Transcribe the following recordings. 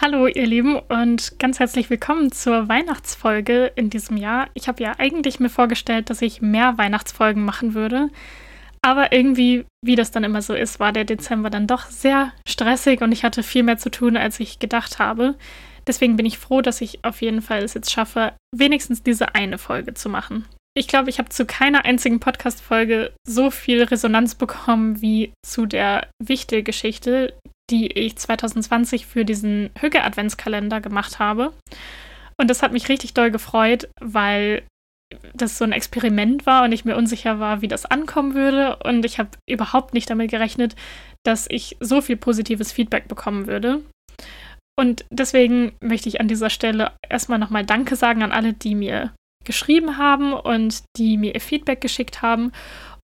Hallo ihr Lieben und ganz herzlich willkommen zur Weihnachtsfolge in diesem Jahr. Ich habe ja eigentlich mir vorgestellt, dass ich mehr Weihnachtsfolgen machen würde, aber irgendwie, wie das dann immer so ist, war der Dezember dann doch sehr stressig und ich hatte viel mehr zu tun, als ich gedacht habe. Deswegen bin ich froh, dass ich auf jeden Fall es jetzt schaffe, wenigstens diese eine Folge zu machen. Ich glaube, ich habe zu keiner einzigen Podcast-Folge so viel Resonanz bekommen wie zu der Wichtel-Geschichte, die ich 2020 für diesen Hügge-Adventskalender gemacht habe. Und das hat mich richtig doll gefreut, weil das so ein Experiment war und ich mir unsicher war, wie das ankommen würde. Und ich habe überhaupt nicht damit gerechnet, dass ich so viel positives Feedback bekommen würde. Und deswegen möchte ich an dieser Stelle erstmal nochmal Danke sagen an alle, die mir geschrieben haben und die mir ihr Feedback geschickt haben.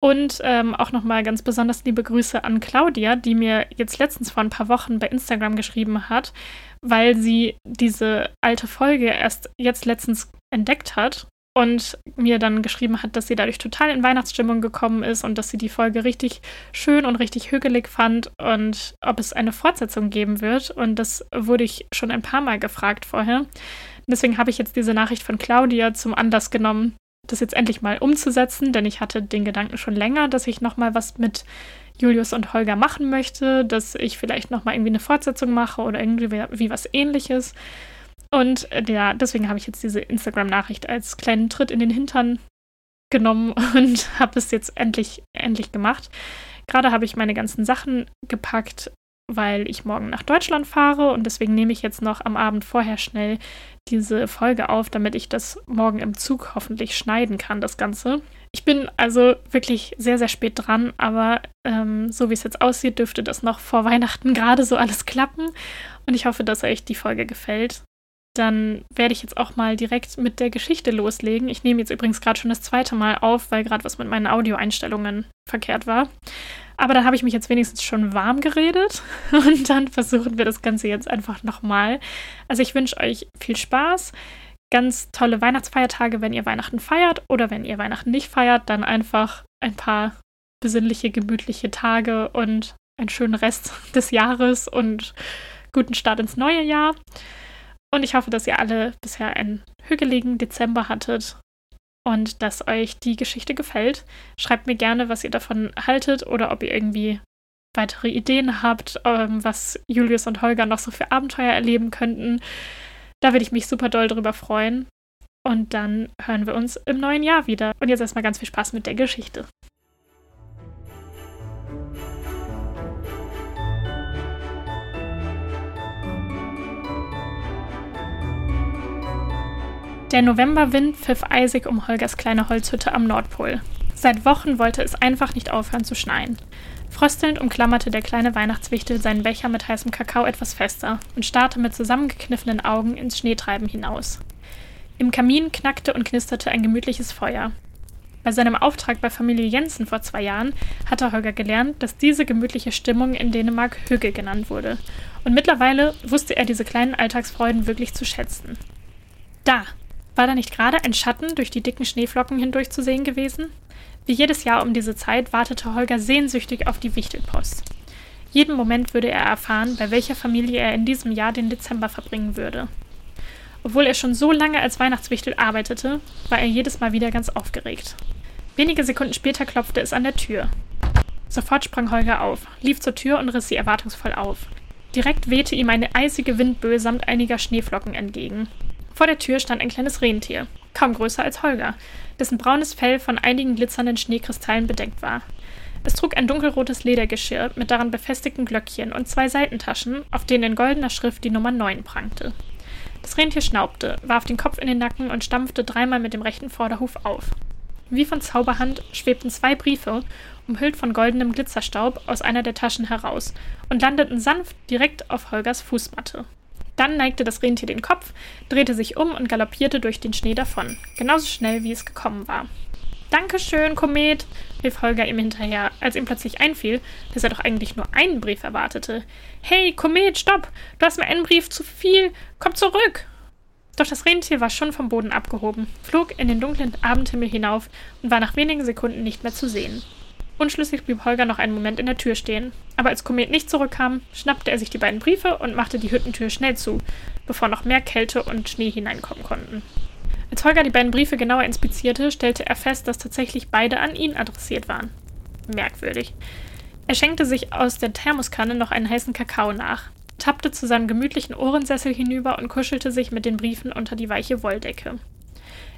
Und ähm, auch nochmal ganz besonders liebe Grüße an Claudia, die mir jetzt letztens vor ein paar Wochen bei Instagram geschrieben hat, weil sie diese alte Folge erst jetzt letztens entdeckt hat und mir dann geschrieben hat, dass sie dadurch total in Weihnachtsstimmung gekommen ist und dass sie die Folge richtig schön und richtig hügelig fand und ob es eine Fortsetzung geben wird. Und das wurde ich schon ein paar Mal gefragt vorher. Deswegen habe ich jetzt diese Nachricht von Claudia zum Anlass genommen, das jetzt endlich mal umzusetzen, denn ich hatte den Gedanken schon länger, dass ich noch mal was mit Julius und Holger machen möchte, dass ich vielleicht noch mal irgendwie eine Fortsetzung mache oder irgendwie wie was ähnliches. Und äh, ja, deswegen habe ich jetzt diese Instagram-Nachricht als kleinen Tritt in den Hintern genommen und habe es jetzt endlich, endlich gemacht. Gerade habe ich meine ganzen Sachen gepackt, weil ich morgen nach Deutschland fahre und deswegen nehme ich jetzt noch am Abend vorher schnell diese Folge auf, damit ich das morgen im Zug hoffentlich schneiden kann, das Ganze. Ich bin also wirklich sehr, sehr spät dran, aber ähm, so wie es jetzt aussieht, dürfte das noch vor Weihnachten gerade so alles klappen und ich hoffe, dass euch die Folge gefällt. Dann werde ich jetzt auch mal direkt mit der Geschichte loslegen. Ich nehme jetzt übrigens gerade schon das zweite Mal auf, weil gerade was mit meinen Audioeinstellungen verkehrt war. Aber dann habe ich mich jetzt wenigstens schon warm geredet und dann versuchen wir das Ganze jetzt einfach nochmal. Also ich wünsche euch viel Spaß, ganz tolle Weihnachtsfeiertage, wenn ihr Weihnachten feiert oder wenn ihr Weihnachten nicht feiert, dann einfach ein paar besinnliche, gemütliche Tage und einen schönen Rest des Jahres und guten Start ins neue Jahr. Und ich hoffe, dass ihr alle bisher einen hügeligen Dezember hattet und dass euch die Geschichte gefällt. Schreibt mir gerne, was ihr davon haltet oder ob ihr irgendwie weitere Ideen habt, ähm, was Julius und Holger noch so für Abenteuer erleben könnten. Da würde ich mich super doll drüber freuen. Und dann hören wir uns im neuen Jahr wieder. Und jetzt erstmal ganz viel Spaß mit der Geschichte. Der Novemberwind pfiff eisig um Holgers kleine Holzhütte am Nordpol. Seit Wochen wollte es einfach nicht aufhören zu schneien. Fröstelnd umklammerte der kleine Weihnachtswichtel seinen Becher mit heißem Kakao etwas fester und starrte mit zusammengekniffenen Augen ins Schneetreiben hinaus. Im Kamin knackte und knisterte ein gemütliches Feuer. Bei seinem Auftrag bei Familie Jensen vor zwei Jahren hatte Holger gelernt, dass diese gemütliche Stimmung in Dänemark Hügge genannt wurde. Und mittlerweile wusste er diese kleinen Alltagsfreuden wirklich zu schätzen. Da, war da nicht gerade ein Schatten durch die dicken Schneeflocken hindurch zu sehen gewesen? Wie jedes Jahr um diese Zeit wartete Holger sehnsüchtig auf die Wichtelpost. Jeden Moment würde er erfahren, bei welcher Familie er in diesem Jahr den Dezember verbringen würde. Obwohl er schon so lange als Weihnachtswichtel arbeitete, war er jedes Mal wieder ganz aufgeregt. Wenige Sekunden später klopfte es an der Tür. Sofort sprang Holger auf, lief zur Tür und riss sie erwartungsvoll auf. Direkt wehte ihm eine eisige Windböe samt einiger Schneeflocken entgegen. Vor der Tür stand ein kleines Rentier, kaum größer als Holger, dessen braunes Fell von einigen glitzernden Schneekristallen bedeckt war. Es trug ein dunkelrotes Ledergeschirr mit daran befestigten Glöckchen und zwei Seitentaschen, auf denen in goldener Schrift die Nummer 9 prangte. Das Rentier schnaubte, warf den Kopf in den Nacken und stampfte dreimal mit dem rechten Vorderhuf auf. Wie von Zauberhand schwebten zwei Briefe, umhüllt von goldenem Glitzerstaub, aus einer der Taschen heraus und landeten sanft direkt auf Holgers Fußmatte. Dann neigte das Rentier den Kopf, drehte sich um und galoppierte durch den Schnee davon, genauso schnell wie es gekommen war. Dankeschön, Komet, rief Holger ihm hinterher, als ihm plötzlich einfiel, dass er doch eigentlich nur einen Brief erwartete. Hey, Komet, stopp! Du hast mir einen Brief zu viel! Komm zurück! Doch das Rentier war schon vom Boden abgehoben, flog in den dunklen Abendhimmel hinauf und war nach wenigen Sekunden nicht mehr zu sehen. Unschlüssig blieb Holger noch einen Moment in der Tür stehen. Aber als Komet nicht zurückkam, schnappte er sich die beiden Briefe und machte die Hüttentür schnell zu, bevor noch mehr Kälte und Schnee hineinkommen konnten. Als Holger die beiden Briefe genauer inspizierte, stellte er fest, dass tatsächlich beide an ihn adressiert waren. Merkwürdig. Er schenkte sich aus der Thermoskanne noch einen heißen Kakao nach, tappte zu seinem gemütlichen Ohrensessel hinüber und kuschelte sich mit den Briefen unter die weiche Wolldecke.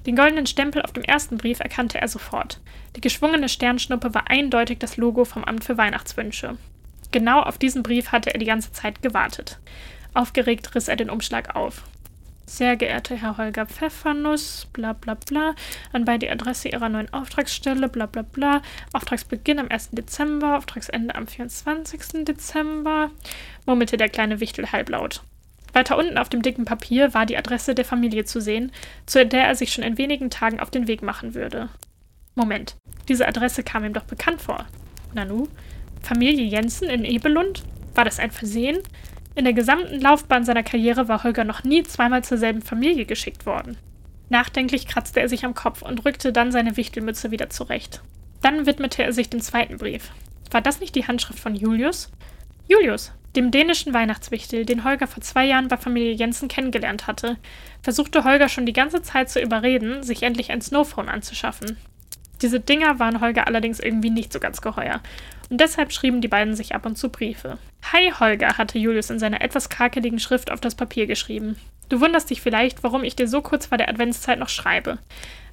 Den goldenen Stempel auf dem ersten Brief erkannte er sofort. Die geschwungene Sternschnuppe war eindeutig das Logo vom Amt für Weihnachtswünsche. Genau auf diesen Brief hatte er die ganze Zeit gewartet. Aufgeregt riss er den Umschlag auf. Sehr geehrter Herr Holger Pfeffernuss, bla bla bla, anbei die Adresse Ihrer neuen Auftragsstelle, bla bla bla, Auftragsbeginn am 1. Dezember, Auftragsende am 24. Dezember, murmelte der kleine Wichtel halblaut. Weiter unten auf dem dicken Papier war die Adresse der Familie zu sehen, zu der er sich schon in wenigen Tagen auf den Weg machen würde. Moment, diese Adresse kam ihm doch bekannt vor. Nanu? Familie Jensen in Ebelund? War das ein Versehen? In der gesamten Laufbahn seiner Karriere war Holger noch nie zweimal zur selben Familie geschickt worden. Nachdenklich kratzte er sich am Kopf und rückte dann seine Wichtelmütze wieder zurecht. Dann widmete er sich dem zweiten Brief. War das nicht die Handschrift von Julius? Julius, dem dänischen Weihnachtswichtel, den Holger vor zwei Jahren bei Familie Jensen kennengelernt hatte, versuchte Holger schon die ganze Zeit zu überreden, sich endlich ein Snowphone anzuschaffen. Diese Dinger waren Holger allerdings irgendwie nicht so ganz geheuer, und deshalb schrieben die beiden sich ab und zu Briefe. Hi Holger, hatte Julius in seiner etwas krakeligen Schrift auf das Papier geschrieben. Du wunderst dich vielleicht, warum ich dir so kurz vor der Adventszeit noch schreibe.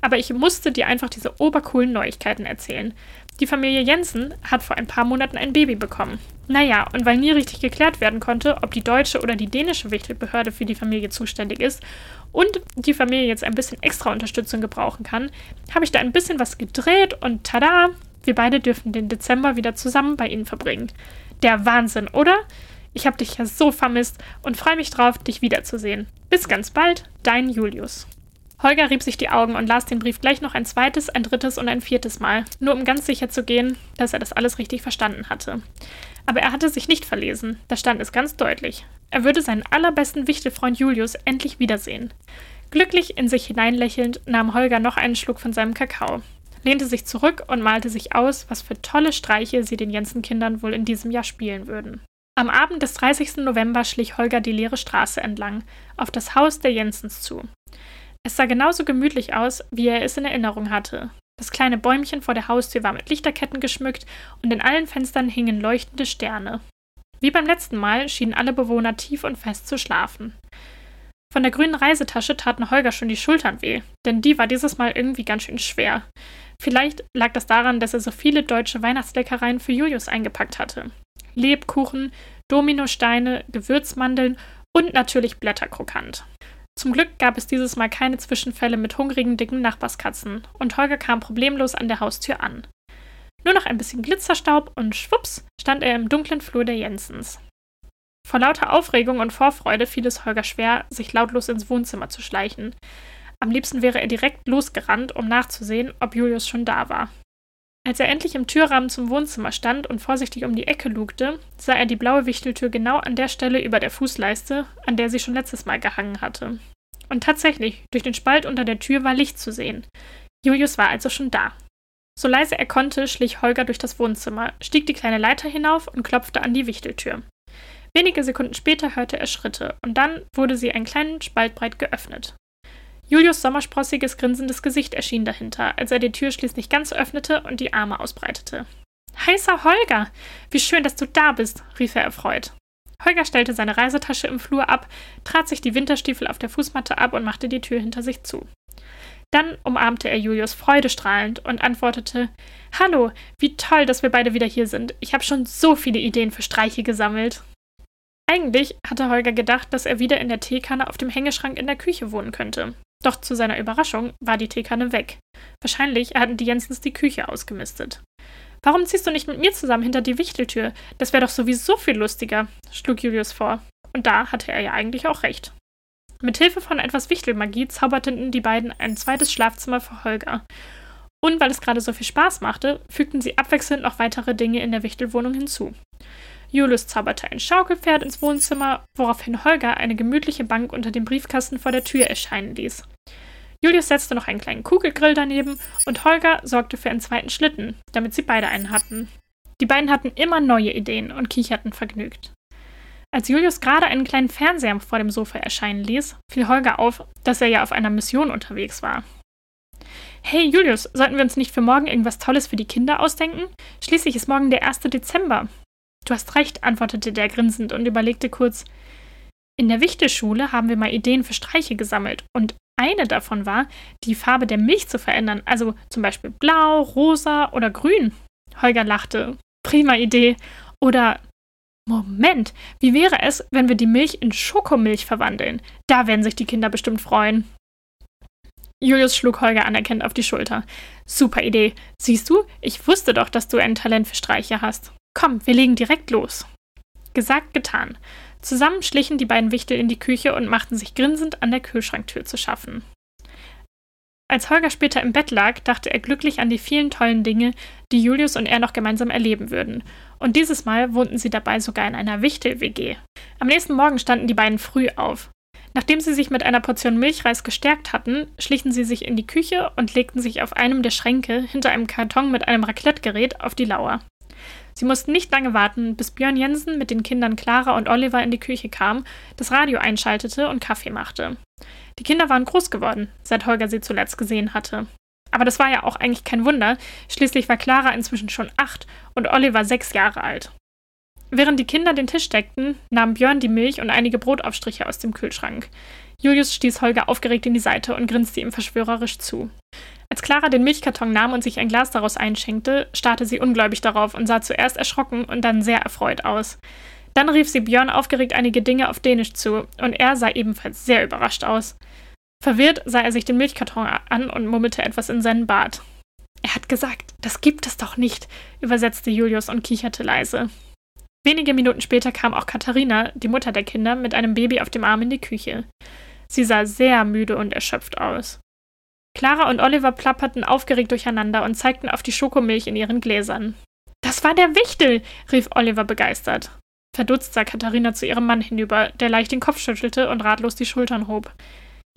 Aber ich musste dir einfach diese obercoolen Neuigkeiten erzählen. Die Familie Jensen hat vor ein paar Monaten ein Baby bekommen. Naja, und weil nie richtig geklärt werden konnte, ob die deutsche oder die dänische Wichtelbehörde für die Familie zuständig ist und die Familie jetzt ein bisschen extra Unterstützung gebrauchen kann, habe ich da ein bisschen was gedreht und tada, wir beide dürfen den Dezember wieder zusammen bei ihnen verbringen. Der Wahnsinn, oder? Ich habe dich ja so vermisst und freue mich drauf, dich wiederzusehen. Bis ganz bald, dein Julius. Holger rieb sich die Augen und las den Brief gleich noch ein zweites, ein drittes und ein viertes Mal, nur um ganz sicher zu gehen, dass er das alles richtig verstanden hatte. Aber er hatte sich nicht verlesen, da stand es ganz deutlich. Er würde seinen allerbesten Wichtelfreund Julius endlich wiedersehen. Glücklich in sich hineinlächelnd nahm Holger noch einen Schluck von seinem Kakao, lehnte sich zurück und malte sich aus, was für tolle Streiche sie den Jensen-Kindern wohl in diesem Jahr spielen würden. Am Abend des 30. November schlich Holger die leere Straße entlang, auf das Haus der Jensens zu. Es sah genauso gemütlich aus, wie er es in Erinnerung hatte. Das kleine Bäumchen vor der Haustür war mit Lichterketten geschmückt und in allen Fenstern hingen leuchtende Sterne. Wie beim letzten Mal schienen alle Bewohner tief und fest zu schlafen. Von der grünen Reisetasche taten Holger schon die Schultern weh, denn die war dieses Mal irgendwie ganz schön schwer. Vielleicht lag das daran, dass er so viele deutsche Weihnachtsleckereien für Julius eingepackt hatte. Lebkuchen, Dominosteine, Gewürzmandeln und natürlich Blätterkrokant. Zum Glück gab es dieses Mal keine Zwischenfälle mit hungrigen, dicken Nachbarskatzen und Holger kam problemlos an der Haustür an. Nur noch ein bisschen Glitzerstaub und schwupps stand er im dunklen Flur der Jensens. Vor lauter Aufregung und Vorfreude fiel es Holger schwer, sich lautlos ins Wohnzimmer zu schleichen. Am liebsten wäre er direkt losgerannt, um nachzusehen, ob Julius schon da war. Als er endlich im Türrahmen zum Wohnzimmer stand und vorsichtig um die Ecke lugte, sah er die blaue Wichteltür genau an der Stelle über der Fußleiste, an der sie schon letztes Mal gehangen hatte. Und tatsächlich, durch den Spalt unter der Tür war Licht zu sehen. Julius war also schon da. So leise er konnte, schlich Holger durch das Wohnzimmer, stieg die kleine Leiter hinauf und klopfte an die Wichteltür. Wenige Sekunden später hörte er Schritte, und dann wurde sie einen kleinen Spalt breit geöffnet. Julius sommersprossiges, grinsendes Gesicht erschien dahinter, als er die Tür schließlich ganz öffnete und die Arme ausbreitete. Heißer Holger! Wie schön, dass du da bist, rief er erfreut. Holger stellte seine Reisetasche im Flur ab, trat sich die Winterstiefel auf der Fußmatte ab und machte die Tür hinter sich zu. Dann umarmte er Julius freudestrahlend und antwortete: Hallo, wie toll, dass wir beide wieder hier sind. Ich habe schon so viele Ideen für Streiche gesammelt. Eigentlich hatte Holger gedacht, dass er wieder in der Teekanne auf dem Hängeschrank in der Küche wohnen könnte. Doch zu seiner Überraschung war die Teekanne weg. Wahrscheinlich hatten die Jensens die Küche ausgemistet. Warum ziehst du nicht mit mir zusammen hinter die Wichteltür? Das wäre doch sowieso viel lustiger, schlug Julius vor. Und da hatte er ja eigentlich auch recht. Mit Hilfe von etwas Wichtelmagie zauberten die beiden ein zweites Schlafzimmer für Holger. Und weil es gerade so viel Spaß machte, fügten sie abwechselnd noch weitere Dinge in der Wichtelwohnung hinzu. Julius zauberte ein Schaukelpferd ins Wohnzimmer, woraufhin Holger eine gemütliche Bank unter dem Briefkasten vor der Tür erscheinen ließ. Julius setzte noch einen kleinen Kugelgrill daneben und Holger sorgte für einen zweiten Schlitten, damit sie beide einen hatten. Die beiden hatten immer neue Ideen und kicherten vergnügt. Als Julius gerade einen kleinen Fernseher vor dem Sofa erscheinen ließ, fiel Holger auf, dass er ja auf einer Mission unterwegs war. Hey Julius, sollten wir uns nicht für morgen irgendwas Tolles für die Kinder ausdenken? Schließlich ist morgen der 1. Dezember. Du hast recht, antwortete der grinsend und überlegte kurz. In der Wichtelschule haben wir mal Ideen für Streiche gesammelt und eine davon war, die Farbe der Milch zu verändern, also zum Beispiel blau, rosa oder grün. Holger lachte. Prima Idee. Oder Moment, wie wäre es, wenn wir die Milch in Schokomilch verwandeln? Da werden sich die Kinder bestimmt freuen. Julius schlug Holger anerkennend auf die Schulter. Super Idee. Siehst du, ich wusste doch, dass du ein Talent für Streiche hast. Komm, wir legen direkt los. Gesagt, getan. Zusammen schlichen die beiden Wichtel in die Küche und machten sich grinsend an der Kühlschranktür zu schaffen. Als Holger später im Bett lag, dachte er glücklich an die vielen tollen Dinge, die Julius und er noch gemeinsam erleben würden. Und dieses Mal wohnten sie dabei sogar in einer Wichtel-WG. Am nächsten Morgen standen die beiden früh auf. Nachdem sie sich mit einer Portion Milchreis gestärkt hatten, schlichen sie sich in die Küche und legten sich auf einem der Schränke hinter einem Karton mit einem Raclette-Gerät auf die Lauer. Sie mussten nicht lange warten, bis Björn Jensen mit den Kindern Clara und Oliver in die Küche kam, das Radio einschaltete und Kaffee machte. Die Kinder waren groß geworden, seit Holger sie zuletzt gesehen hatte. Aber das war ja auch eigentlich kein Wunder, schließlich war Clara inzwischen schon acht und Oliver sechs Jahre alt. Während die Kinder den Tisch deckten, nahm Björn die Milch und einige Brotaufstriche aus dem Kühlschrank. Julius stieß Holger aufgeregt in die Seite und grinste ihm verschwörerisch zu. Als Clara den Milchkarton nahm und sich ein Glas daraus einschenkte, starrte sie ungläubig darauf und sah zuerst erschrocken und dann sehr erfreut aus. Dann rief sie Björn aufgeregt einige Dinge auf Dänisch zu, und er sah ebenfalls sehr überrascht aus. Verwirrt sah er sich den Milchkarton an und murmelte etwas in seinen Bart. Er hat gesagt, das gibt es doch nicht, übersetzte Julius und kicherte leise. Wenige Minuten später kam auch Katharina, die Mutter der Kinder, mit einem Baby auf dem Arm in die Küche. Sie sah sehr müde und erschöpft aus. Clara und Oliver plapperten aufgeregt durcheinander und zeigten auf die Schokomilch in ihren Gläsern. Das war der Wichtel, rief Oliver begeistert. Verdutzt sah Katharina zu ihrem Mann hinüber, der leicht den Kopf schüttelte und ratlos die Schultern hob.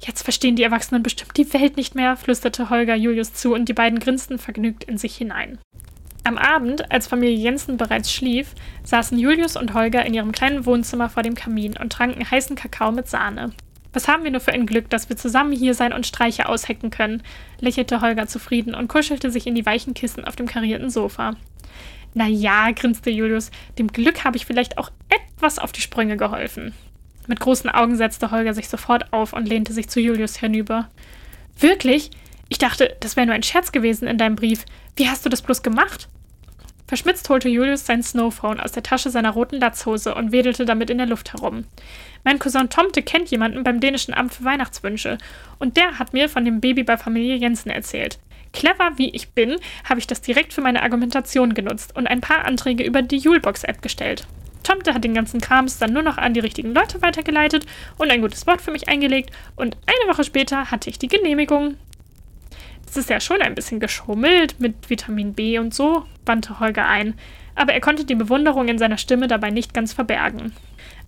Jetzt verstehen die Erwachsenen bestimmt die Welt nicht mehr, flüsterte Holger Julius zu und die beiden grinsten vergnügt in sich hinein. Am Abend, als Familie Jensen bereits schlief, saßen Julius und Holger in ihrem kleinen Wohnzimmer vor dem Kamin und tranken heißen Kakao mit Sahne. Was haben wir nur für ein Glück, dass wir zusammen hier sein und Streiche aushecken können, lächelte Holger zufrieden und kuschelte sich in die weichen Kissen auf dem karierten Sofa. Na ja, grinste Julius, dem Glück habe ich vielleicht auch etwas auf die Sprünge geholfen. Mit großen Augen setzte Holger sich sofort auf und lehnte sich zu Julius hinüber. Wirklich? Ich dachte, das wäre nur ein Scherz gewesen in deinem Brief. Wie hast du das bloß gemacht? Verschmitzt holte Julius sein Snowphone aus der Tasche seiner roten Latzhose und wedelte damit in der Luft herum. Mein Cousin Tomte kennt jemanden beim dänischen Amt für Weihnachtswünsche und der hat mir von dem Baby bei Familie Jensen erzählt. Clever wie ich bin, habe ich das direkt für meine Argumentation genutzt und ein paar Anträge über die Julebox-App gestellt. Tomte hat den ganzen Krams dann nur noch an die richtigen Leute weitergeleitet und ein gutes Wort für mich eingelegt und eine Woche später hatte ich die Genehmigung. Es ist ja schon ein bisschen geschummelt mit Vitamin B und so, wandte Holger ein, aber er konnte die Bewunderung in seiner Stimme dabei nicht ganz verbergen.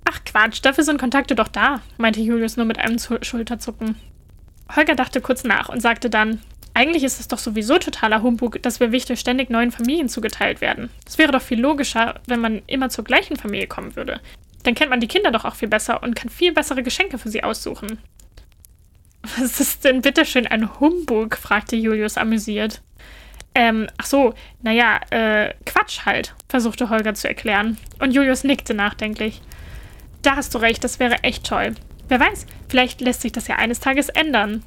Ach Quatsch, dafür sind Kontakte doch da, meinte Julius nur mit einem Schulterzucken. Holger dachte kurz nach und sagte dann, eigentlich ist es doch sowieso totaler Humbug, dass wir Wichtel ständig neuen Familien zugeteilt werden. Es wäre doch viel logischer, wenn man immer zur gleichen Familie kommen würde. Dann kennt man die Kinder doch auch viel besser und kann viel bessere Geschenke für sie aussuchen. Was ist denn bitteschön ein Humbug? fragte Julius amüsiert. Ähm, ach so, naja, äh, Quatsch halt, versuchte Holger zu erklären. Und Julius nickte nachdenklich. Da hast du recht, das wäre echt toll. Wer weiß, vielleicht lässt sich das ja eines Tages ändern.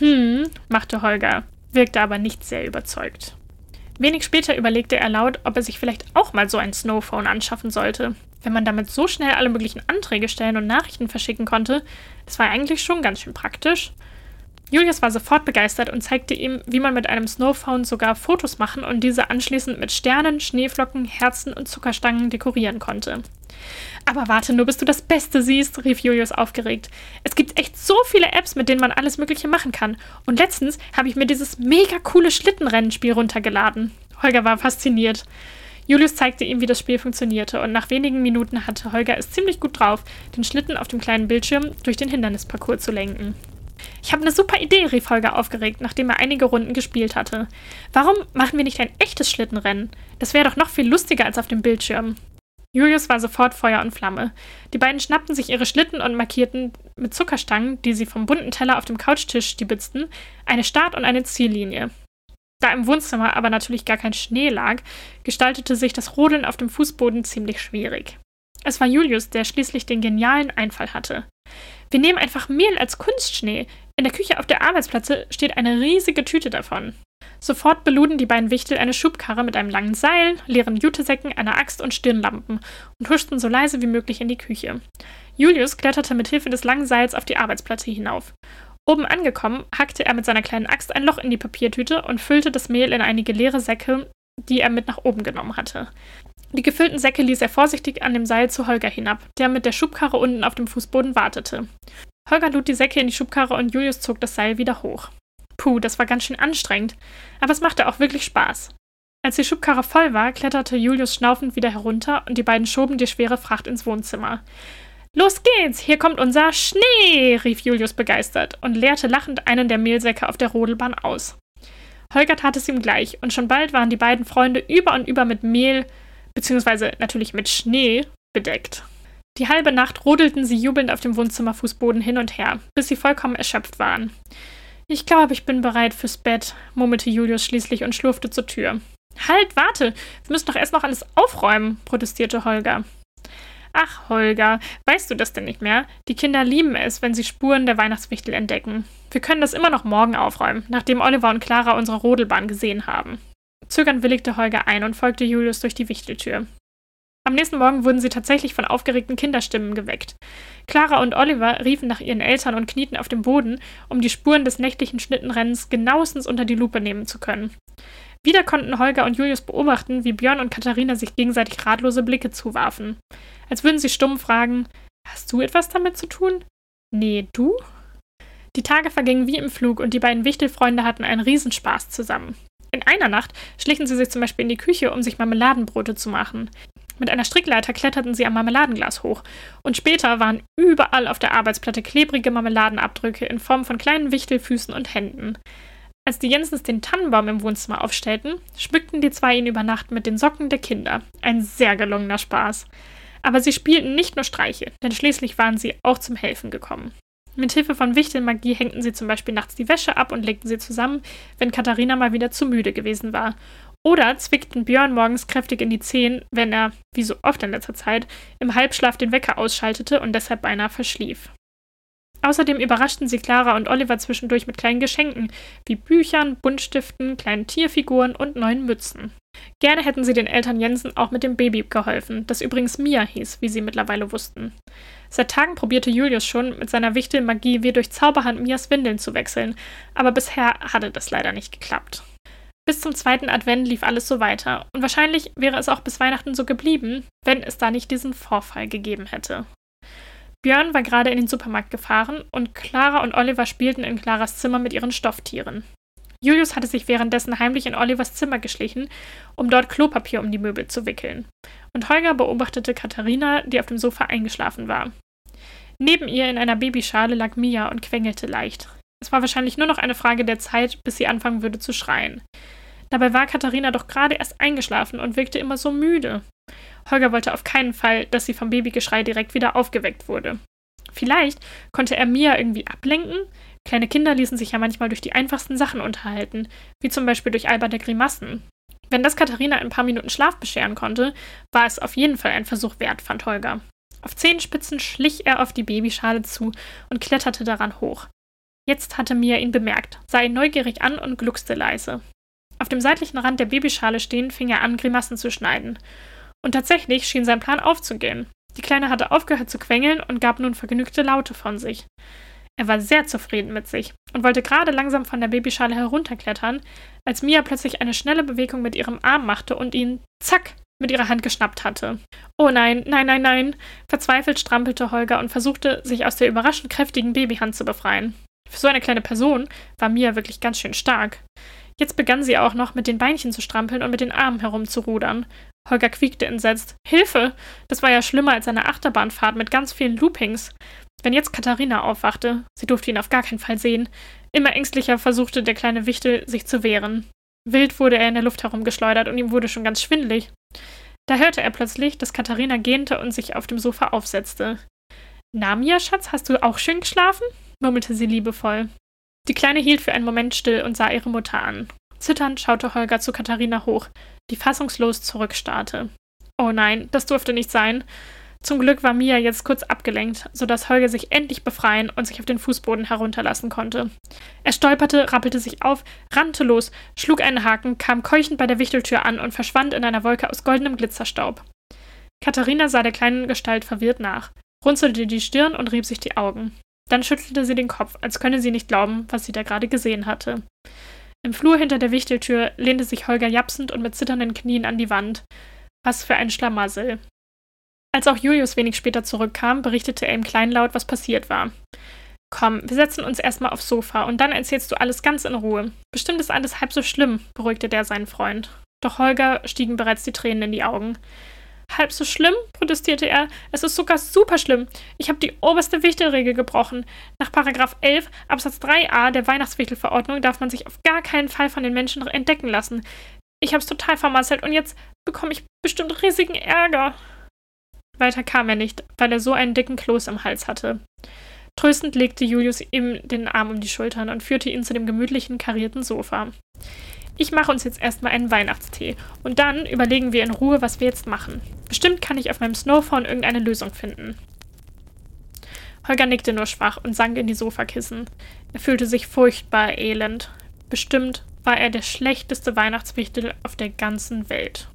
Hm, machte Holger, wirkte aber nicht sehr überzeugt. Wenig später überlegte er laut, ob er sich vielleicht auch mal so ein Snowphone anschaffen sollte. Wenn man damit so schnell alle möglichen Anträge stellen und Nachrichten verschicken konnte, das war eigentlich schon ganz schön praktisch. Julius war sofort begeistert und zeigte ihm, wie man mit einem Snowphone sogar Fotos machen und diese anschließend mit Sternen, Schneeflocken, Herzen und Zuckerstangen dekorieren konnte. Aber warte nur, bis du das Beste siehst, rief Julius aufgeregt. Es gibt echt so viele Apps, mit denen man alles Mögliche machen kann. Und letztens habe ich mir dieses mega coole Schlittenrennenspiel runtergeladen. Holger war fasziniert. Julius zeigte ihm, wie das Spiel funktionierte, und nach wenigen Minuten hatte Holger es ziemlich gut drauf, den Schlitten auf dem kleinen Bildschirm durch den Hindernisparcours zu lenken. Ich habe eine super Idee, rief Holger aufgeregt, nachdem er einige Runden gespielt hatte. Warum machen wir nicht ein echtes Schlittenrennen? Das wäre doch noch viel lustiger als auf dem Bildschirm. Julius war sofort Feuer und Flamme. Die beiden schnappten sich ihre Schlitten und markierten mit Zuckerstangen, die sie vom bunten Teller auf dem Couchtisch stibitzten, eine Start- und eine Ziellinie. Da im Wohnzimmer aber natürlich gar kein Schnee lag, gestaltete sich das Rodeln auf dem Fußboden ziemlich schwierig. Es war Julius, der schließlich den genialen Einfall hatte. Wir nehmen einfach Mehl als Kunstschnee. In der Küche auf der Arbeitsplätze steht eine riesige Tüte davon. Sofort beluden die beiden Wichtel eine Schubkarre mit einem langen Seil, leeren Jutesäcken, einer Axt und Stirnlampen und huschten so leise wie möglich in die Küche. Julius kletterte mit Hilfe des langen Seils auf die Arbeitsplatte hinauf. Oben angekommen, hackte er mit seiner kleinen Axt ein Loch in die Papiertüte und füllte das Mehl in einige leere Säcke, die er mit nach oben genommen hatte. Die gefüllten Säcke ließ er vorsichtig an dem Seil zu Holger hinab, der mit der Schubkarre unten auf dem Fußboden wartete. Holger lud die Säcke in die Schubkarre und Julius zog das Seil wieder hoch. Puh, das war ganz schön anstrengend, aber es machte auch wirklich Spaß. Als die Schubkarre voll war, kletterte Julius schnaufend wieder herunter und die beiden schoben die schwere Fracht ins Wohnzimmer. Los geht's, hier kommt unser Schnee, rief Julius begeistert und leerte lachend einen der Mehlsäcke auf der Rodelbahn aus. Holger tat es ihm gleich, und schon bald waren die beiden Freunde über und über mit Mehl, beziehungsweise natürlich mit Schnee, bedeckt. Die halbe Nacht rodelten sie jubelnd auf dem Wohnzimmerfußboden hin und her, bis sie vollkommen erschöpft waren. Ich glaube, ich bin bereit fürs Bett, murmelte Julius schließlich und schlurfte zur Tür. Halt, warte, wir müssen doch erst noch alles aufräumen, protestierte Holger. Ach, Holger, weißt du das denn nicht mehr? Die Kinder lieben es, wenn sie Spuren der Weihnachtswichtel entdecken. Wir können das immer noch morgen aufräumen, nachdem Oliver und Clara unsere Rodelbahn gesehen haben. Zögernd willigte Holger ein und folgte Julius durch die Wichteltür. Am nächsten Morgen wurden sie tatsächlich von aufgeregten Kinderstimmen geweckt. Clara und Oliver riefen nach ihren Eltern und knieten auf dem Boden, um die Spuren des nächtlichen Schnittenrennens genauestens unter die Lupe nehmen zu können. Wieder konnten Holger und Julius beobachten, wie Björn und Katharina sich gegenseitig ratlose Blicke zuwarfen. Als würden sie stumm fragen: Hast du etwas damit zu tun? Nee, du? Die Tage vergingen wie im Flug und die beiden Wichtelfreunde hatten einen Riesenspaß zusammen. In einer Nacht schlichen sie sich zum Beispiel in die Küche, um sich Marmeladenbrote zu machen. Mit einer Strickleiter kletterten sie am Marmeladenglas hoch. Und später waren überall auf der Arbeitsplatte klebrige Marmeladenabdrücke in Form von kleinen Wichtelfüßen und Händen. Als die Jensens den Tannenbaum im Wohnzimmer aufstellten, schmückten die zwei ihn über Nacht mit den Socken der Kinder. Ein sehr gelungener Spaß. Aber sie spielten nicht nur Streiche, denn schließlich waren sie auch zum Helfen gekommen. Mit Hilfe von Wichtelmagie hängten sie zum Beispiel nachts die Wäsche ab und legten sie zusammen, wenn Katharina mal wieder zu müde gewesen war. Oder zwickten Björn morgens kräftig in die Zehen, wenn er, wie so oft in letzter Zeit, im Halbschlaf den Wecker ausschaltete und deshalb beinahe verschlief. Außerdem überraschten sie Clara und Oliver zwischendurch mit kleinen Geschenken, wie Büchern, Buntstiften, kleinen Tierfiguren und neuen Mützen. Gerne hätten sie den Eltern Jensen auch mit dem Baby geholfen, das übrigens Mia hieß, wie sie mittlerweile wussten. Seit Tagen probierte Julius schon, mit seiner Wichtelmagie wie durch Zauberhand Mias Windeln zu wechseln, aber bisher hatte das leider nicht geklappt. Bis zum zweiten Advent lief alles so weiter, und wahrscheinlich wäre es auch bis Weihnachten so geblieben, wenn es da nicht diesen Vorfall gegeben hätte. Björn war gerade in den Supermarkt gefahren und Clara und Oliver spielten in Claras Zimmer mit ihren Stofftieren. Julius hatte sich währenddessen heimlich in Olivers Zimmer geschlichen, um dort Klopapier um die Möbel zu wickeln. Und Holger beobachtete Katharina, die auf dem Sofa eingeschlafen war. Neben ihr in einer Babyschale lag Mia und quengelte leicht. Es war wahrscheinlich nur noch eine Frage der Zeit, bis sie anfangen würde zu schreien. Dabei war Katharina doch gerade erst eingeschlafen und wirkte immer so müde. Holger wollte auf keinen Fall, dass sie vom Babygeschrei direkt wieder aufgeweckt wurde. Vielleicht konnte er Mia irgendwie ablenken. Kleine Kinder ließen sich ja manchmal durch die einfachsten Sachen unterhalten, wie zum Beispiel durch alberne Grimassen. Wenn das Katharina ein paar Minuten Schlaf bescheren konnte, war es auf jeden Fall ein Versuch wert, fand Holger. Auf Zehenspitzen schlich er auf die Babyschale zu und kletterte daran hoch. Jetzt hatte Mia ihn bemerkt, sah ihn neugierig an und gluckste leise. Auf dem seitlichen Rand der Babyschale stehend fing er an, Grimassen zu schneiden. Und tatsächlich schien sein Plan aufzugehen. Die Kleine hatte aufgehört zu quengeln und gab nun vergnügte Laute von sich. Er war sehr zufrieden mit sich und wollte gerade langsam von der Babyschale herunterklettern, als Mia plötzlich eine schnelle Bewegung mit ihrem Arm machte und ihn, zack, mit ihrer Hand geschnappt hatte. Oh nein, nein, nein, nein! Verzweifelt strampelte Holger und versuchte, sich aus der überraschend kräftigen Babyhand zu befreien. Für so eine kleine Person war Mia wirklich ganz schön stark. Jetzt begann sie auch noch mit den Beinchen zu strampeln und mit den Armen herumzurudern. Holger quiekte entsetzt. Hilfe! Das war ja schlimmer als eine Achterbahnfahrt mit ganz vielen Loopings. Wenn jetzt Katharina aufwachte, sie durfte ihn auf gar keinen Fall sehen, immer ängstlicher versuchte der kleine Wichtel, sich zu wehren. Wild wurde er in der Luft herumgeschleudert und ihm wurde schon ganz schwindelig. Da hörte er plötzlich, dass Katharina gähnte und sich auf dem Sofa aufsetzte. Na, Mia, Schatz, hast du auch schön geschlafen? murmelte sie liebevoll. Die Kleine hielt für einen Moment still und sah ihre Mutter an. Zitternd schaute Holger zu Katharina hoch, die fassungslos zurückstarrte. Oh nein, das durfte nicht sein. Zum Glück war Mia jetzt kurz abgelenkt, sodass Holger sich endlich befreien und sich auf den Fußboden herunterlassen konnte. Er stolperte, rappelte sich auf, rannte los, schlug einen Haken, kam keuchend bei der Wichteltür an und verschwand in einer Wolke aus goldenem Glitzerstaub. Katharina sah der kleinen Gestalt verwirrt nach, runzelte die Stirn und rieb sich die Augen. Dann schüttelte sie den Kopf, als könne sie nicht glauben, was sie da gerade gesehen hatte. Im Flur hinter der Wichteltür lehnte sich Holger japsend und mit zitternden Knien an die Wand. Was für ein Schlamassel. Als auch Julius wenig später zurückkam, berichtete er ihm kleinlaut, was passiert war. Komm, wir setzen uns erstmal aufs Sofa und dann erzählst du alles ganz in Ruhe. Bestimmt ist alles halb so schlimm, beruhigte der seinen Freund. Doch Holger stiegen bereits die Tränen in die Augen. Halb so schlimm? protestierte er. Es ist sogar super schlimm. Ich habe die oberste Wichtelregel gebrochen. Nach Paragraph 11 Absatz 3a der Weihnachtswichtelverordnung darf man sich auf gar keinen Fall von den Menschen entdecken lassen. Ich habe es total vermasselt und jetzt bekomme ich bestimmt riesigen Ärger. Weiter kam er nicht, weil er so einen dicken Kloß im Hals hatte. Tröstend legte Julius ihm den Arm um die Schultern und führte ihn zu dem gemütlichen, karierten Sofa. Ich mache uns jetzt erstmal einen Weihnachtstee und dann überlegen wir in Ruhe, was wir jetzt machen. Bestimmt kann ich auf meinem Snowphone irgendeine Lösung finden. Holger nickte nur schwach und sank in die Sofakissen. Er fühlte sich furchtbar elend. Bestimmt war er der schlechteste Weihnachtswichtel auf der ganzen Welt.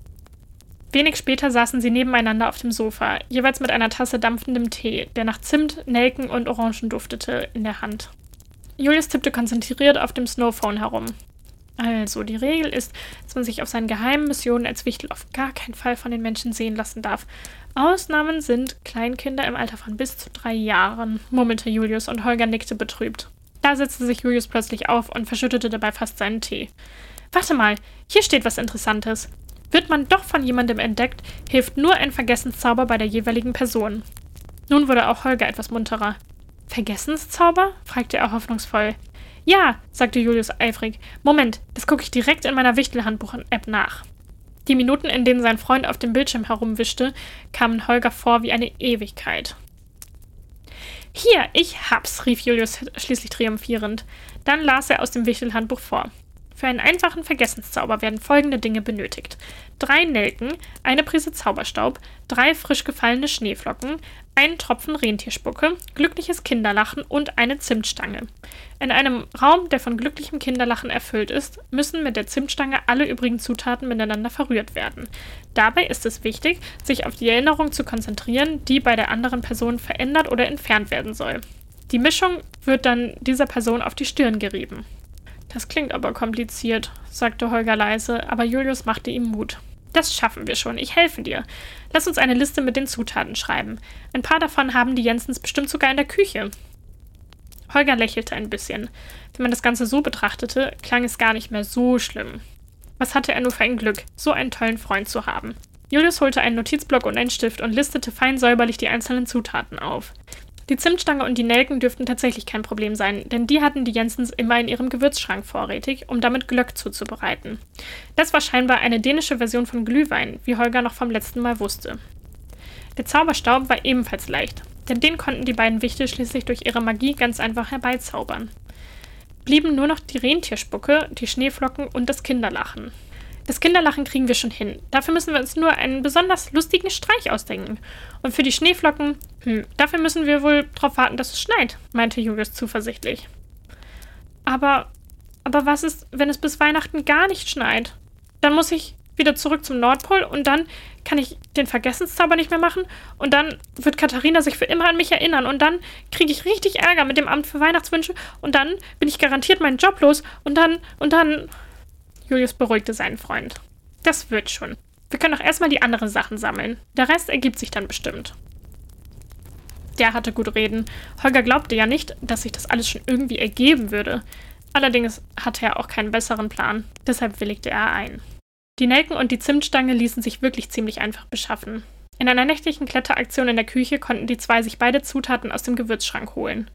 Wenig später saßen sie nebeneinander auf dem Sofa, jeweils mit einer Tasse dampfendem Tee, der nach Zimt, Nelken und Orangen duftete, in der Hand. Julius tippte konzentriert auf dem Snowphone herum. Also, die Regel ist, dass man sich auf seinen geheimen Missionen als Wichtel auf gar keinen Fall von den Menschen sehen lassen darf. Ausnahmen sind Kleinkinder im Alter von bis zu drei Jahren, murmelte Julius und Holger nickte betrübt. Da setzte sich Julius plötzlich auf und verschüttete dabei fast seinen Tee. Warte mal, hier steht was Interessantes. Wird man doch von jemandem entdeckt, hilft nur ein Vergessenszauber bei der jeweiligen Person. Nun wurde auch Holger etwas munterer. Vergessenszauber? fragte er hoffnungsvoll. Ja, sagte Julius eifrig. Moment, das gucke ich direkt in meiner Wichtelhandbuch-App nach. Die Minuten, in denen sein Freund auf dem Bildschirm herumwischte, kamen Holger vor wie eine Ewigkeit. Hier, ich hab's, rief Julius schließlich triumphierend. Dann las er aus dem Wichtelhandbuch vor. Für einen einfachen Vergessenszauber werden folgende Dinge benötigt: drei Nelken, eine Prise Zauberstaub, drei frisch gefallene Schneeflocken, einen Tropfen Rentierspucke, glückliches Kinderlachen und eine Zimtstange. In einem Raum, der von glücklichem Kinderlachen erfüllt ist, müssen mit der Zimtstange alle übrigen Zutaten miteinander verrührt werden. Dabei ist es wichtig, sich auf die Erinnerung zu konzentrieren, die bei der anderen Person verändert oder entfernt werden soll. Die Mischung wird dann dieser Person auf die Stirn gerieben. Das klingt aber kompliziert, sagte Holger leise, aber Julius machte ihm Mut. Das schaffen wir schon, ich helfe dir. Lass uns eine Liste mit den Zutaten schreiben. Ein paar davon haben die Jensens bestimmt sogar in der Küche. Holger lächelte ein bisschen. Wenn man das Ganze so betrachtete, klang es gar nicht mehr so schlimm. Was hatte er nur für ein Glück, so einen tollen Freund zu haben. Julius holte einen Notizblock und einen Stift und listete fein säuberlich die einzelnen Zutaten auf. Die Zimtstange und die Nelken dürften tatsächlich kein Problem sein, denn die hatten die Jensens immer in ihrem Gewürzschrank vorrätig, um damit Glöck zuzubereiten. Das war scheinbar eine dänische Version von Glühwein, wie Holger noch vom letzten Mal wusste. Der Zauberstaub war ebenfalls leicht, denn den konnten die beiden Wichtel schließlich durch ihre Magie ganz einfach herbeizaubern. Blieben nur noch die Rentierspucke, die Schneeflocken und das Kinderlachen. Das Kinderlachen kriegen wir schon hin. Dafür müssen wir uns nur einen besonders lustigen Streich ausdenken. Und für die Schneeflocken, hm, dafür müssen wir wohl darauf warten, dass es schneit, meinte Julius zuversichtlich. Aber, aber was ist, wenn es bis Weihnachten gar nicht schneit? Dann muss ich wieder zurück zum Nordpol und dann kann ich den Vergessenszauber nicht mehr machen und dann wird Katharina sich für immer an mich erinnern und dann kriege ich richtig Ärger mit dem Amt für Weihnachtswünsche und dann bin ich garantiert meinen Job los und dann und dann Julius beruhigte seinen Freund. Das wird schon. Wir können doch erstmal die anderen Sachen sammeln. Der Rest ergibt sich dann bestimmt. Der hatte gut reden. Holger glaubte ja nicht, dass sich das alles schon irgendwie ergeben würde. Allerdings hatte er auch keinen besseren Plan. Deshalb willigte er ein. Die Nelken und die Zimtstange ließen sich wirklich ziemlich einfach beschaffen. In einer nächtlichen Kletteraktion in der Küche konnten die zwei sich beide Zutaten aus dem Gewürzschrank holen.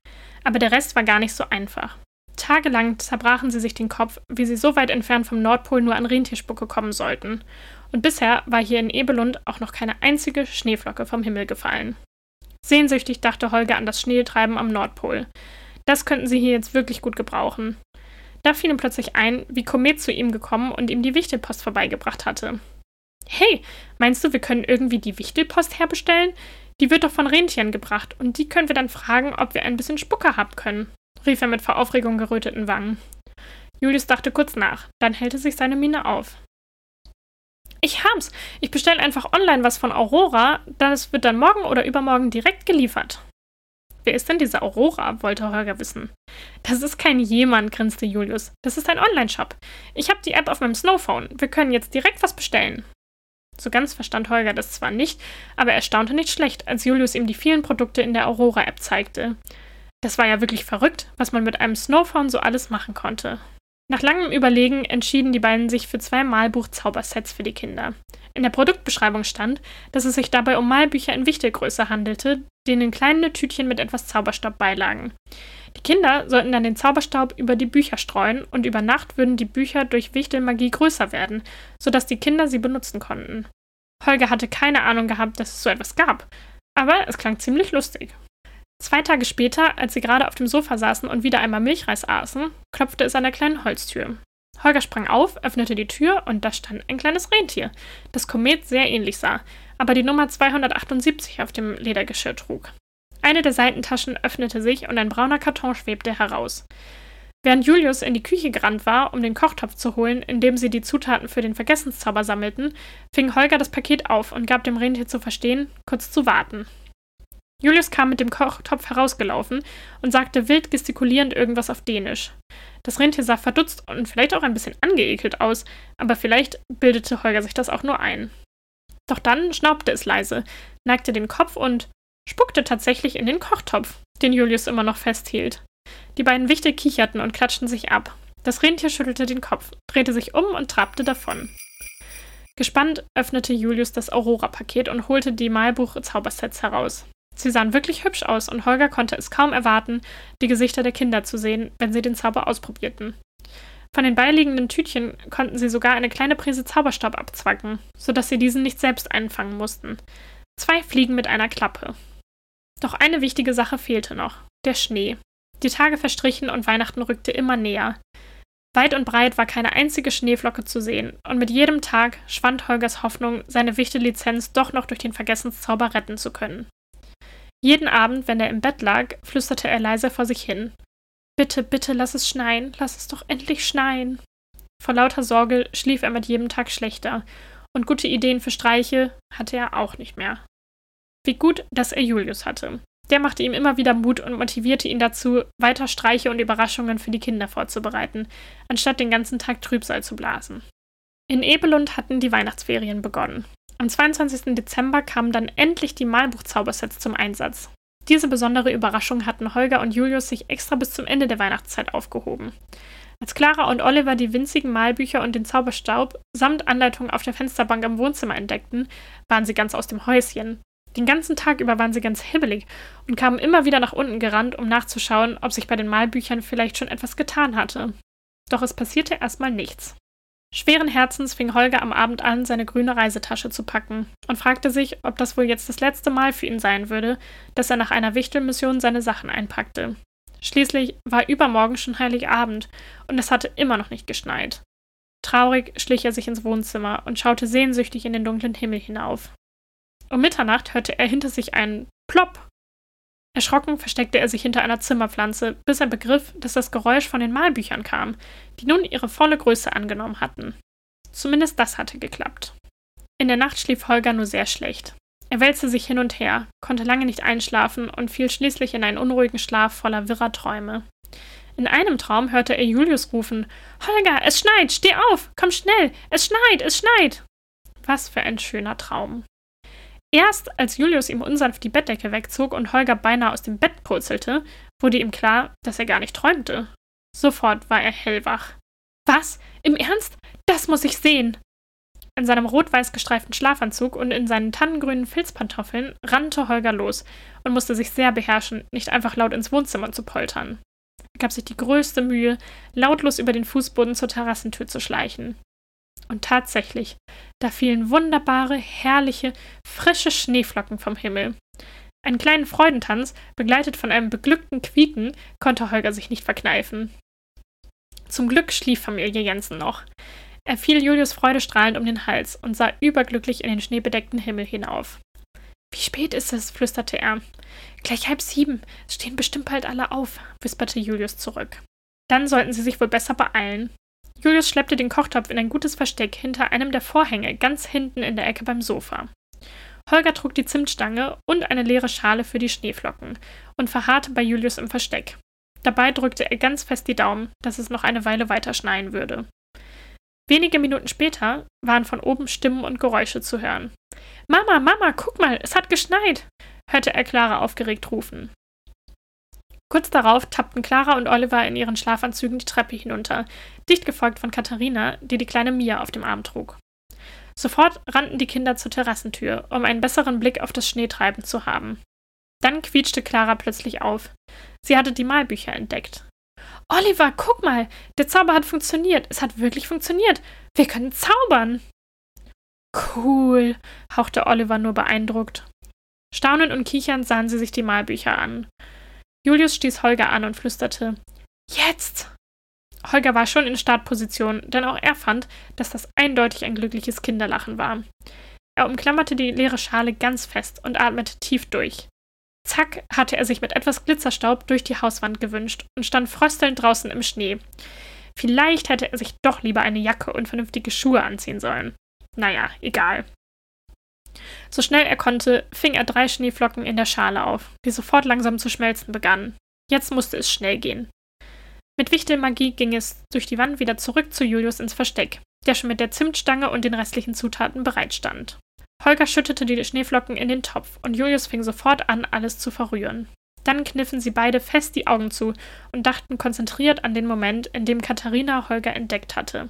Aber der Rest war gar nicht so einfach. Tagelang zerbrachen sie sich den Kopf, wie sie so weit entfernt vom Nordpol nur an Rentierspucke kommen sollten. Und bisher war hier in Ebelund auch noch keine einzige Schneeflocke vom Himmel gefallen. Sehnsüchtig dachte Holger an das Schneetreiben am Nordpol. Das könnten sie hier jetzt wirklich gut gebrauchen. Da fiel ihm plötzlich ein, wie Komet zu ihm gekommen und ihm die Wichtelpost vorbeigebracht hatte. Hey, meinst du, wir können irgendwie die Wichtelpost herbestellen? Die wird doch von Rentieren gebracht und die können wir dann fragen, ob wir ein bisschen Spucke haben können, rief er mit vor Aufregung geröteten Wangen. Julius dachte kurz nach, dann hellte sich seine Miene auf. Ich hab's. Ich bestelle einfach online was von Aurora, das wird dann morgen oder übermorgen direkt geliefert. Wer ist denn diese Aurora? wollte Holger wissen. Das ist kein jemand, grinste Julius. Das ist ein Online-Shop. Ich habe die App auf meinem Snowphone. Wir können jetzt direkt was bestellen. So ganz verstand Holger das zwar nicht, aber er staunte nicht schlecht, als Julius ihm die vielen Produkte in der Aurora-App zeigte. Das war ja wirklich verrückt, was man mit einem Snowphone so alles machen konnte. Nach langem Überlegen entschieden die beiden sich für zwei Malbuch-Zaubersets für die Kinder. In der Produktbeschreibung stand, dass es sich dabei um Malbücher in Wichtelgröße handelte, denen kleine Tütchen mit etwas Zauberstaub beilagen. Die Kinder sollten dann den Zauberstaub über die Bücher streuen und über Nacht würden die Bücher durch Wichtelmagie größer werden, sodass die Kinder sie benutzen konnten. Holger hatte keine Ahnung gehabt, dass es so etwas gab, aber es klang ziemlich lustig. Zwei Tage später, als sie gerade auf dem Sofa saßen und wieder einmal Milchreis aßen, klopfte es an der kleinen Holztür. Holger sprang auf, öffnete die Tür und da stand ein kleines Rentier, das Komet sehr ähnlich sah, aber die Nummer 278 auf dem Ledergeschirr trug. Eine der Seitentaschen öffnete sich und ein brauner Karton schwebte heraus. Während Julius in die Küche gerannt war, um den Kochtopf zu holen, in dem sie die Zutaten für den Vergessenszauber sammelten, fing Holger das Paket auf und gab dem Rentier zu verstehen, kurz zu warten. Julius kam mit dem Kochtopf herausgelaufen und sagte wild gestikulierend irgendwas auf Dänisch. Das Rentier sah verdutzt und vielleicht auch ein bisschen angeekelt aus, aber vielleicht bildete Holger sich das auch nur ein. Doch dann schnaubte es leise, neigte den Kopf und spuckte tatsächlich in den Kochtopf, den Julius immer noch festhielt. Die beiden Wichte kicherten und klatschten sich ab. Das Rentier schüttelte den Kopf, drehte sich um und trabte davon. Gespannt öffnete Julius das Aurora-Paket und holte die Malbuch-Zaubersets heraus. Sie sahen wirklich hübsch aus und Holger konnte es kaum erwarten, die Gesichter der Kinder zu sehen, wenn sie den Zauber ausprobierten. Von den beiliegenden Tütchen konnten sie sogar eine kleine Prise Zauberstab abzwacken, sodass sie diesen nicht selbst einfangen mussten. Zwei Fliegen mit einer Klappe. Doch eine wichtige Sache fehlte noch: der Schnee. Die Tage verstrichen und Weihnachten rückte immer näher. Weit und breit war keine einzige Schneeflocke zu sehen, und mit jedem Tag schwand Holgers Hoffnung, seine Wichte-Lizenz doch noch durch den Vergessenszauber retten zu können. Jeden Abend, wenn er im Bett lag, flüsterte er leise vor sich hin. Bitte, bitte lass es schneien, lass es doch endlich schneien. Vor lauter Sorge schlief er mit jedem Tag schlechter, und gute Ideen für Streiche hatte er auch nicht mehr. Wie gut, dass er Julius hatte. Der machte ihm immer wieder Mut und motivierte ihn dazu, weiter Streiche und Überraschungen für die Kinder vorzubereiten, anstatt den ganzen Tag Trübsal zu blasen. In Ebelund hatten die Weihnachtsferien begonnen. Am 22. Dezember kamen dann endlich die Malbuch-Zaubersets zum Einsatz. Diese besondere Überraschung hatten Holger und Julius sich extra bis zum Ende der Weihnachtszeit aufgehoben. Als Clara und Oliver die winzigen Malbücher und den Zauberstaub samt Anleitung auf der Fensterbank im Wohnzimmer entdeckten, waren sie ganz aus dem Häuschen. Den ganzen Tag über waren sie ganz hibbelig und kamen immer wieder nach unten gerannt, um nachzuschauen, ob sich bei den Malbüchern vielleicht schon etwas getan hatte. Doch es passierte erstmal nichts. Schweren Herzens fing Holger am Abend an, seine grüne Reisetasche zu packen und fragte sich, ob das wohl jetzt das letzte Mal für ihn sein würde, dass er nach einer Wichtelmission seine Sachen einpackte. Schließlich war übermorgen schon Heiligabend und es hatte immer noch nicht geschneit. Traurig schlich er sich ins Wohnzimmer und schaute sehnsüchtig in den dunklen Himmel hinauf. Um Mitternacht hörte er hinter sich einen Plopp Erschrocken versteckte er sich hinter einer Zimmerpflanze, bis er begriff, dass das Geräusch von den Malbüchern kam, die nun ihre volle Größe angenommen hatten. Zumindest das hatte geklappt. In der Nacht schlief Holger nur sehr schlecht. Er wälzte sich hin und her, konnte lange nicht einschlafen und fiel schließlich in einen unruhigen Schlaf voller wirrer Träume. In einem Traum hörte er Julius rufen: Holger, es schneit, steh auf, komm schnell, es schneit, es schneit. Was für ein schöner Traum. Erst als Julius ihm unsanft die Bettdecke wegzog und Holger beinahe aus dem Bett purzelte, wurde ihm klar, dass er gar nicht träumte. Sofort war er hellwach. Was? Im Ernst? Das muss ich sehen! In seinem rot-weiß gestreiften Schlafanzug und in seinen tannengrünen Filzpantoffeln rannte Holger los und musste sich sehr beherrschen, nicht einfach laut ins Wohnzimmer zu poltern. Er gab sich die größte Mühe, lautlos über den Fußboden zur Terrassentür zu schleichen. Und tatsächlich, da fielen wunderbare, herrliche, frische Schneeflocken vom Himmel. Einen kleinen Freudentanz, begleitet von einem beglückten Quieken, konnte Holger sich nicht verkneifen. Zum Glück schlief Familie Jensen noch. Er fiel Julius freudestrahlend um den Hals und sah überglücklich in den schneebedeckten Himmel hinauf. Wie spät ist es? flüsterte er. Gleich halb sieben. Es stehen bestimmt bald alle auf, wisperte Julius zurück. Dann sollten sie sich wohl besser beeilen. Julius schleppte den Kochtopf in ein gutes Versteck hinter einem der Vorhänge, ganz hinten in der Ecke beim Sofa. Holger trug die Zimtstange und eine leere Schale für die Schneeflocken und verharrte bei Julius im Versteck. Dabei drückte er ganz fest die Daumen, dass es noch eine Weile weiter schneien würde. Wenige Minuten später waren von oben Stimmen und Geräusche zu hören. Mama, Mama, guck mal, es hat geschneit, hörte er Clara aufgeregt rufen. Kurz darauf tappten Clara und Oliver in ihren Schlafanzügen die Treppe hinunter, dicht gefolgt von Katharina, die die kleine Mia auf dem Arm trug. Sofort rannten die Kinder zur Terrassentür, um einen besseren Blick auf das Schneetreiben zu haben. Dann quietschte Clara plötzlich auf. Sie hatte die Malbücher entdeckt. Oliver, guck mal, der Zauber hat funktioniert. Es hat wirklich funktioniert. Wir können zaubern. Cool, hauchte Oliver nur beeindruckt. Staunend und kichernd sahen sie sich die Malbücher an. Julius stieß Holger an und flüsterte: Jetzt! Holger war schon in Startposition, denn auch er fand, dass das eindeutig ein glückliches Kinderlachen war. Er umklammerte die leere Schale ganz fest und atmete tief durch. Zack hatte er sich mit etwas Glitzerstaub durch die Hauswand gewünscht und stand fröstelnd draußen im Schnee. Vielleicht hätte er sich doch lieber eine Jacke und vernünftige Schuhe anziehen sollen. Naja, egal. So schnell er konnte, fing er drei Schneeflocken in der Schale auf, die sofort langsam zu schmelzen begannen. Jetzt musste es schnell gehen. Mit Wichtelmagie ging es durch die Wand wieder zurück zu Julius ins Versteck, der schon mit der Zimtstange und den restlichen Zutaten bereitstand. Holger schüttete die Schneeflocken in den Topf und Julius fing sofort an, alles zu verrühren. Dann kniffen sie beide fest die Augen zu und dachten konzentriert an den Moment, in dem Katharina Holger entdeckt hatte.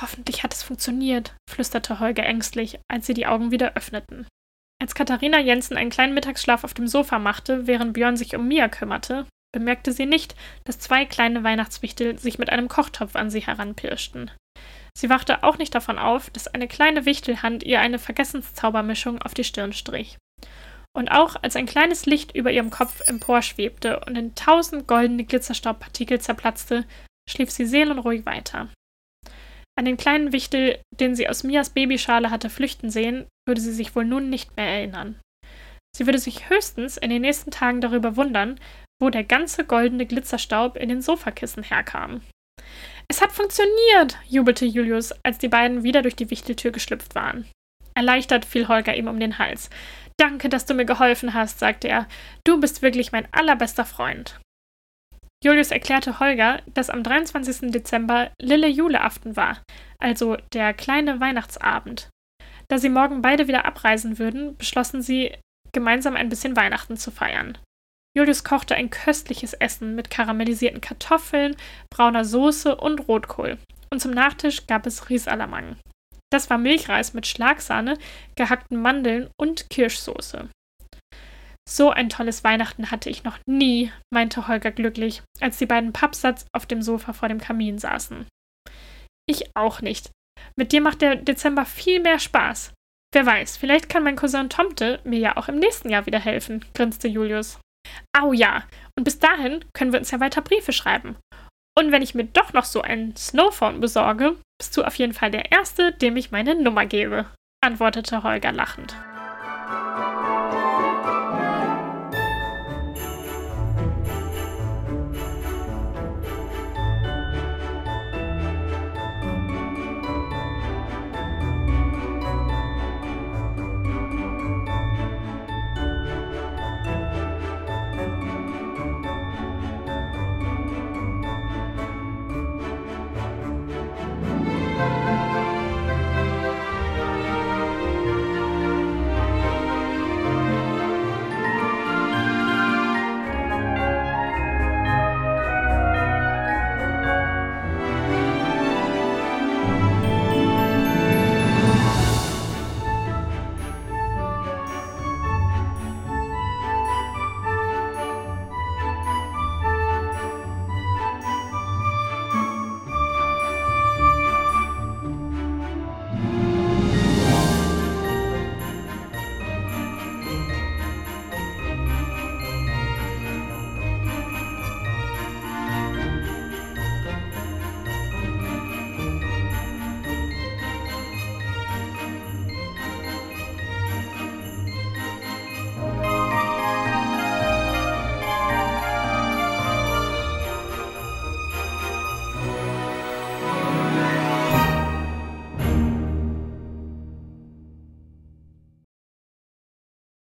Hoffentlich hat es funktioniert, flüsterte Holger ängstlich, als sie die Augen wieder öffneten. Als Katharina Jensen einen kleinen Mittagsschlaf auf dem Sofa machte, während Björn sich um Mia kümmerte, bemerkte sie nicht, dass zwei kleine Weihnachtswichtel sich mit einem Kochtopf an sie heranpirschten. Sie wachte auch nicht davon auf, dass eine kleine Wichtelhand ihr eine Vergessenszaubermischung auf die Stirn strich. Und auch als ein kleines Licht über ihrem Kopf emporschwebte und in tausend goldene Glitzerstaubpartikel zerplatzte, schlief sie seelenruhig weiter. An den kleinen Wichtel, den sie aus Mias Babyschale hatte flüchten sehen, würde sie sich wohl nun nicht mehr erinnern. Sie würde sich höchstens in den nächsten Tagen darüber wundern, wo der ganze goldene Glitzerstaub in den Sofakissen herkam. Es hat funktioniert, jubelte Julius, als die beiden wieder durch die Wichteltür geschlüpft waren. Erleichtert fiel Holger ihm um den Hals. Danke, dass du mir geholfen hast, sagte er. Du bist wirklich mein allerbester Freund. Julius erklärte Holger, dass am 23. Dezember Lille Juleaften war, also der kleine Weihnachtsabend. Da sie morgen beide wieder abreisen würden, beschlossen sie, gemeinsam ein bisschen Weihnachten zu feiern. Julius kochte ein köstliches Essen mit karamellisierten Kartoffeln, brauner Soße und Rotkohl. Und zum Nachtisch gab es Riesalamang. Das war Milchreis mit Schlagsahne, gehackten Mandeln und Kirschsoße. So ein tolles Weihnachten hatte ich noch nie, meinte Holger glücklich, als die beiden Pappsatz auf dem Sofa vor dem Kamin saßen. Ich auch nicht. Mit dir macht der Dezember viel mehr Spaß. Wer weiß, vielleicht kann mein Cousin Tomte mir ja auch im nächsten Jahr wieder helfen, grinste Julius. Au ja, und bis dahin können wir uns ja weiter Briefe schreiben. Und wenn ich mir doch noch so einen Snowphone besorge, bist du auf jeden Fall der Erste, dem ich meine Nummer gebe, antwortete Holger lachend.